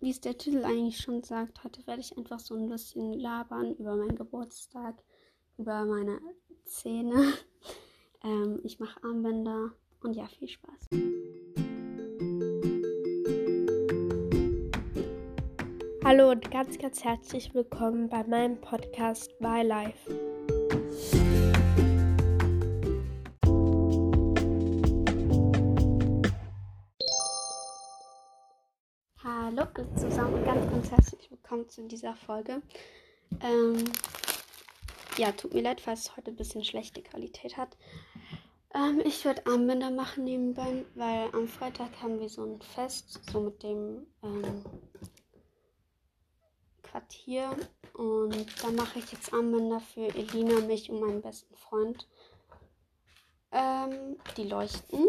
wie es der Titel eigentlich schon sagt, heute werde ich einfach so ein bisschen labern über meinen Geburtstag, über meine Zähne. Ähm, ich mache Armbänder und ja, viel Spaß. Hallo und ganz, ganz herzlich willkommen bei meinem Podcast My Life. Alle zusammen und ganz, ganz herzlich willkommen zu dieser Folge. Ähm, ja, tut mir leid, falls es heute ein bisschen schlechte Qualität hat. Ähm, ich werde Armbänder machen nebenbei, weil am Freitag haben wir so ein Fest, so mit dem ähm, Quartier. Und da mache ich jetzt Armbänder für Elina, mich und meinen besten Freund. Ähm, die leuchten.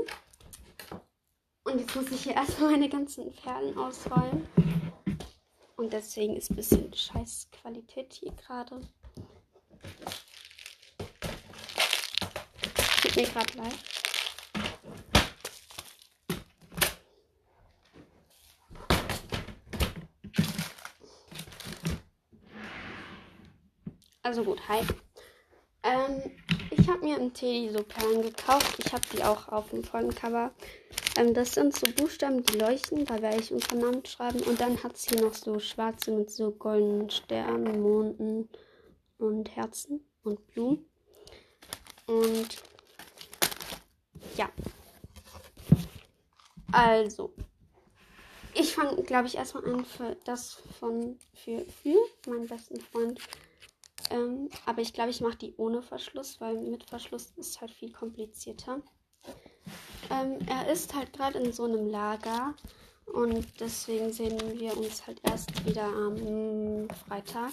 Und jetzt muss ich hier erstmal meine ganzen Perlen ausräumen. Und deswegen ist ein bisschen scheiß Qualität hier gerade. Tut mir gerade leid. Also gut, hi. Ähm, ich habe mir im Teddy so Perlen gekauft. Ich habe die auch auf dem Folgencover. Ähm, das sind so Buchstaben, die leuchten. Da werde ich unseren Namen schreiben. Und dann hat es hier noch so schwarze mit so goldenen Sternen, Monden und Herzen und Blumen. Und ja. Also. Ich fange, glaube ich, erstmal an für das von für, für meinen besten Freund. Ähm, aber ich glaube, ich mache die ohne Verschluss, weil mit Verschluss ist halt viel komplizierter. Ähm, er ist halt gerade in so einem Lager und deswegen sehen wir uns halt erst wieder am Freitag.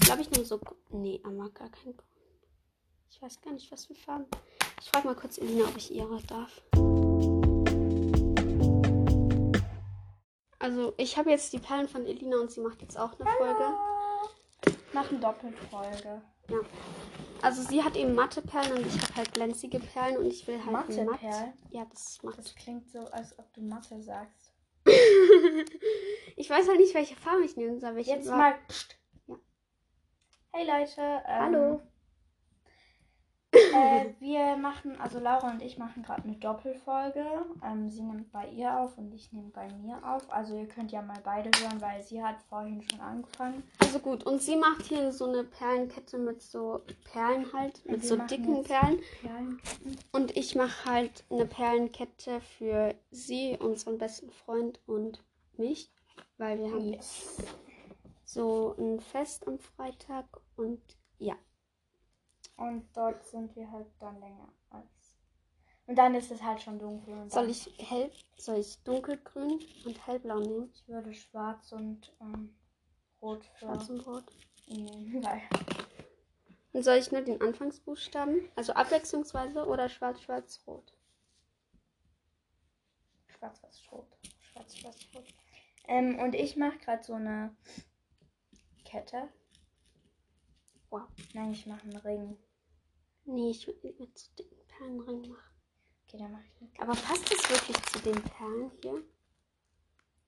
Ich glaube, ich nehme so. Nee, er mag gar kein Grün. Ich weiß gar nicht, was für Farben. Ich frage mal kurz Elina, ob ich ihre darf. Also, ich habe jetzt die Perlen von Elina und sie macht jetzt auch eine Folge. Machen Doppelfolge. Ja. Also, sie hat eben matte Perlen und ich habe halt glänzige Perlen und ich will halt Matte matt. Perlen? Ja, das matt. Das klingt so, als ob du Mathe sagst. ich weiß halt nicht, welche Farbe ich nehmen soll. Welche Jetzt Farbe- mal. Ja. Hey Leute. Ähm, Hallo. Äh, wir machen, also Laura und ich machen gerade eine Doppelfolge. Ähm, sie nimmt bei ihr auf und ich nehme bei mir auf. Also ihr könnt ja mal beide hören, weil sie hat vorhin schon angefangen. Also gut, und sie macht hier so eine Perlenkette mit so Perlen halt, mit wir so dicken Perlen. Perlenketten. Und ich mache halt eine Perlenkette für sie, unseren besten Freund und mich, weil wir haben Yes. so ein Fest am Freitag und ja. Und dort sind wir halt dann länger als. Und dann ist es halt schon dunkel. Und Soll ich hell, soll ich dunkelgrün und hellblau nehmen? Ich würde schwarz und ähm, rot für Schwarz und rot. nehmen, weil. Und soll ich nur den Anfangsbuchstaben, also abwechslungsweise oder schwarz, schwarz, rot? Schwarz, was rot. Schwarz, schwarz, rot. Ähm, und ich mache gerade so eine Kette. Wow. Nein, ich mache einen Ring. Nee, ich würde mit so dicken Perlenring machen. Okay, dann mache ich eine Aber passt das wirklich zu den Perlen hier?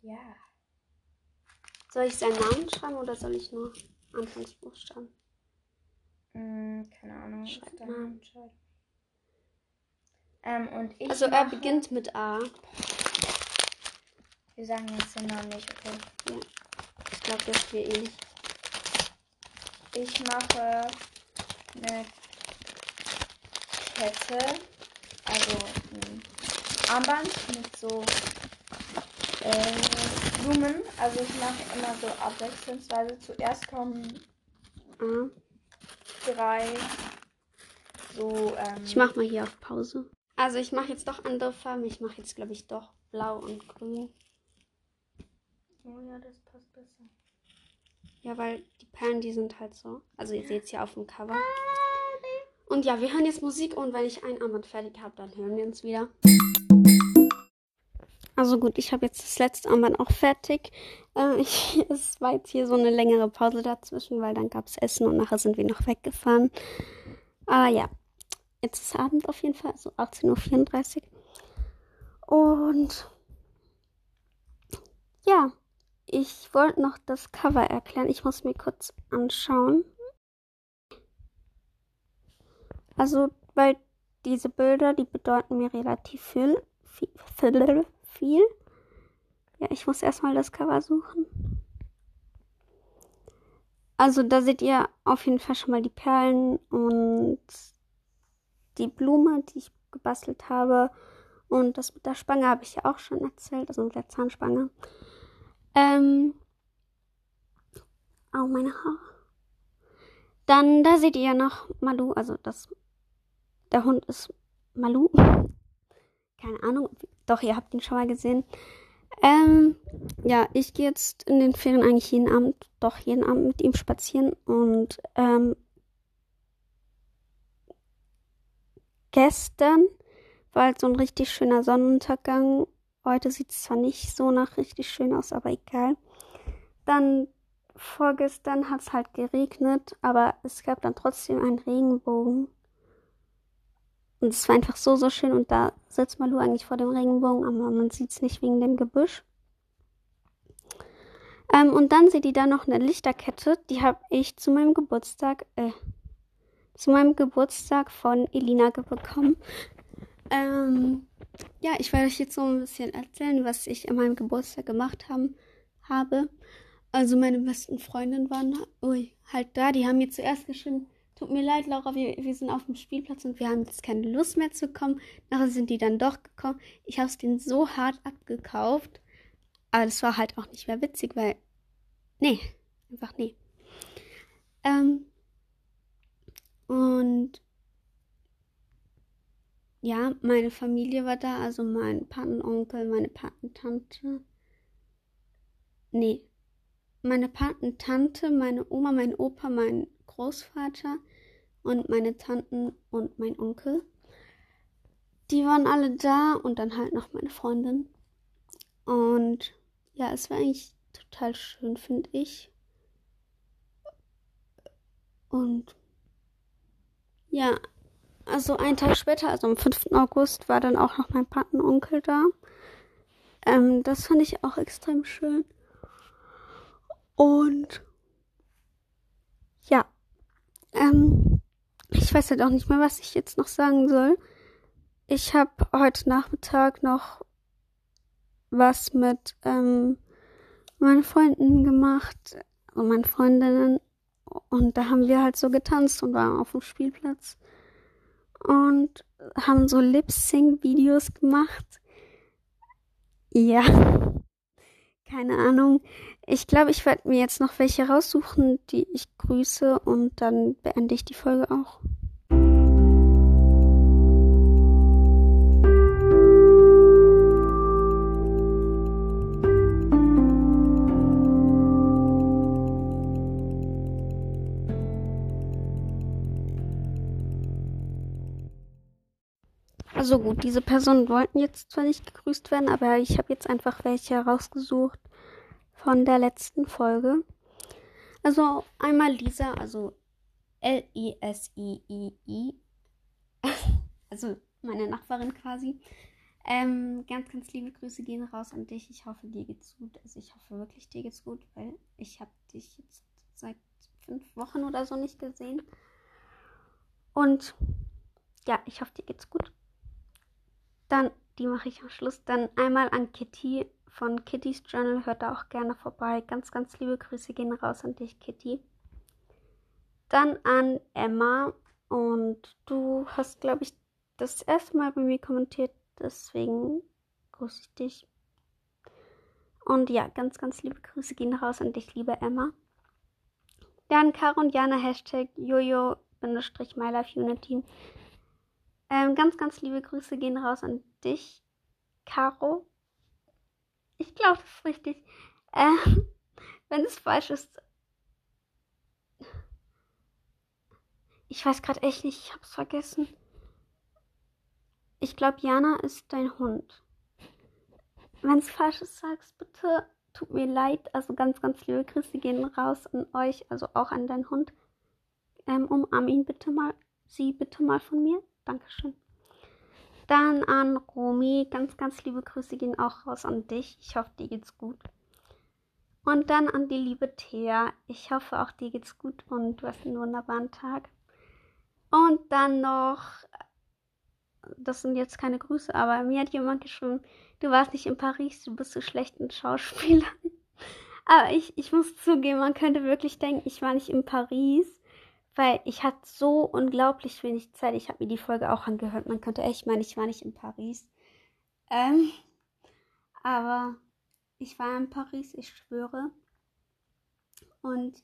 Ja. Soll ich seinen Namen schreiben oder soll ich nur Anfangsbuchstaben? Hm, keine Ahnung. Schreib. Entscheidung. Ähm, und ich. Also er beginnt mit A. Wir sagen jetzt den Namen nicht, okay? Ich glaube, das wir eh nicht. Ich mache eine Kette, also ein Armband mit so äh, Blumen. Also ich mache immer so abwechslungsweise. Zuerst kommen A. drei so ähm, Ich mache mal hier auf Pause. Also ich mache jetzt doch andere Farben. Ich mache jetzt, glaube ich, doch blau und grün. Oh ja, das passt besser. Ja, weil die Perlen, die sind halt so. Also ihr seht es ja auf dem Cover. Und ja, wir hören jetzt Musik und wenn ich ein Armband fertig habe, dann hören wir uns wieder. Also gut, ich habe jetzt das letzte Armband auch fertig. Äh, ich, es war jetzt hier so eine längere Pause dazwischen, weil dann gab es Essen und nachher sind wir noch weggefahren. Aber ja, jetzt ist Abend auf jeden Fall, also 18.34 Uhr. Und ja, ich wollte noch das Cover erklären. Ich muss mir kurz anschauen. Also, weil diese Bilder, die bedeuten mir relativ viel. Viel. viel. Ja, ich muss erstmal das Cover suchen. Also, da seht ihr auf jeden Fall schon mal die Perlen und die Blume, die ich gebastelt habe. Und das mit der Spange habe ich ja auch schon erzählt, also mit der Zahnspange. Ähm. Oh, meine Haare. Dann, da seht ihr ja noch Malu, also das. Der Hund ist Malu. Keine Ahnung. Doch, ihr habt ihn schon mal gesehen. Ähm, ja, ich gehe jetzt in den Ferien eigentlich jeden Abend, doch jeden Abend mit ihm spazieren und ähm, gestern war halt so ein richtig schöner Sonnenuntergang. Heute sieht es zwar nicht so nach richtig schön aus, aber egal. Dann vorgestern hat es halt geregnet, aber es gab dann trotzdem einen Regenbogen. Und es war einfach so, so schön. Und da sitzt Malu eigentlich vor dem Regenbogen, aber man sieht es nicht wegen dem Gebüsch. Ähm, und dann seht ihr da noch eine Lichterkette. Die habe ich zu meinem Geburtstag, äh, zu meinem Geburtstag von Elina bekommen. Ähm, ja, ich werde euch jetzt so ein bisschen erzählen, was ich an meinem Geburtstag gemacht haben, habe. Also meine besten Freundinnen waren ui, halt da. Die haben mir zuerst geschrieben, tut mir leid, Laura, wir, wir sind auf dem Spielplatz und wir haben jetzt keine Lust mehr zu kommen. Nachher sind die dann doch gekommen. Ich habe es denen so hart abgekauft. Aber das war halt auch nicht mehr witzig, weil. Nee, einfach nee. Ähm, und ja, meine Familie war da, also mein Patenonkel, meine Patentante. Nee, meine Patentante, meine Oma, mein Opa, mein Großvater und meine Tanten und mein Onkel. Die waren alle da und dann halt noch meine Freundin. Und ja, es war eigentlich total schön, finde ich. Und ja, also einen Tag später, also am 5. August, war dann auch noch mein Patenonkel da. Ähm, das fand ich auch extrem schön. Und ja, ähm, ich weiß halt auch nicht mehr, was ich jetzt noch sagen soll. Ich habe heute Nachmittag noch was mit ähm, meinen Freunden gemacht, und meinen Freundinnen. Und da haben wir halt so getanzt und waren auf dem Spielplatz und haben so Lip-Sync-Videos gemacht. Ja, keine Ahnung. Ich glaube, ich werde mir jetzt noch welche raussuchen, die ich grüße und dann beende ich die Folge auch. Also gut, diese Personen wollten jetzt zwar nicht gegrüßt werden, aber ich habe jetzt einfach welche rausgesucht von der letzten Folge. Also einmal Lisa, also L-I-S-I-I-I. also meine Nachbarin quasi. Ähm, ganz, ganz liebe Grüße gehen raus an dich. Ich hoffe, dir geht's gut. Also ich hoffe wirklich, dir geht's gut, weil ich habe dich jetzt seit fünf Wochen oder so nicht gesehen. Und ja, ich hoffe, dir geht's gut. Dann, die mache ich am Schluss. Dann einmal an Kitty von Kittys Journal. Hört da auch gerne vorbei. Ganz, ganz liebe Grüße gehen raus an dich, Kitty. Dann an Emma. Und du hast, glaube ich, das erste Mal bei mir kommentiert. Deswegen grüße ich dich. Und ja, ganz, ganz liebe Grüße gehen raus an dich, liebe Emma. Dann Caro und Jana, Hashtag Jojo-MyLifeUnity. Ähm, ganz, ganz liebe Grüße gehen raus an dich, Caro. Ich glaube, das ist richtig. Ähm, wenn es falsch ist. Ich weiß gerade echt nicht, ich habe es vergessen. Ich glaube, Jana ist dein Hund. Wenn es falsch ist, sag's bitte. Tut mir leid. Also ganz, ganz liebe Grüße gehen raus an euch, also auch an deinen Hund. Ähm, umarm ihn bitte mal. Sie bitte mal von mir. Dankeschön. Dann an Romy. Ganz, ganz liebe Grüße gehen auch raus an dich. Ich hoffe, dir geht's gut. Und dann an die liebe Thea. Ich hoffe, auch dir geht's gut und du hast einen wunderbaren Tag. Und dann noch, das sind jetzt keine Grüße, aber mir hat jemand geschrieben, du warst nicht in Paris, du bist so schlecht in Schauspielern. Aber ich, ich muss zugeben, man könnte wirklich denken, ich war nicht in Paris, weil ich hatte so unglaublich wenig Zeit. Ich habe mir die Folge auch angehört. Man könnte echt meinen, ich war nicht in Paris. Ähm, aber ich war in Paris, ich schwöre. Und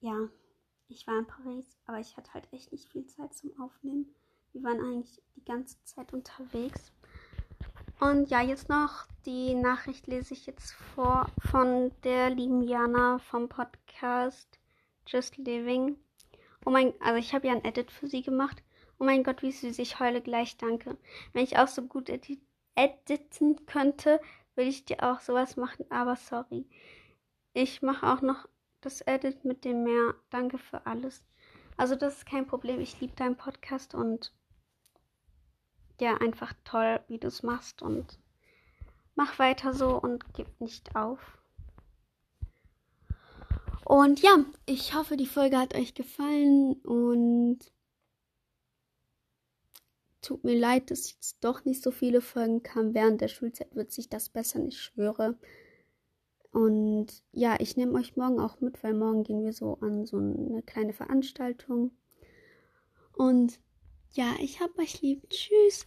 ja, ich war in Paris, aber ich hatte halt echt nicht viel Zeit zum Aufnehmen. Wir waren eigentlich die ganze Zeit unterwegs. Und ja, jetzt noch die Nachricht lese ich jetzt vor von der lieben Jana vom Podcast Just Living. Oh mein, also ich habe ja ein Edit für sie gemacht. Oh mein Gott, wie süß, ich heule gleich, danke. Wenn ich auch so gut edit editen könnte, würde ich dir auch sowas machen, aber sorry. Ich mache auch noch das Edit mit dem Meer. Danke für alles. Also das ist kein Problem. Ich liebe deinen Podcast und ja, einfach toll, wie du es machst und mach weiter so und gib nicht auf. Und ja, ich hoffe, die Folge hat euch gefallen und tut mir leid, dass jetzt doch nicht so viele Folgen kamen. Während der Schulzeit wird sich das bessern, ich schwöre. Und ja, ich nehme euch morgen auch mit, weil morgen gehen wir so an so eine kleine Veranstaltung. Und ja, ich hab euch lieb. Tschüss.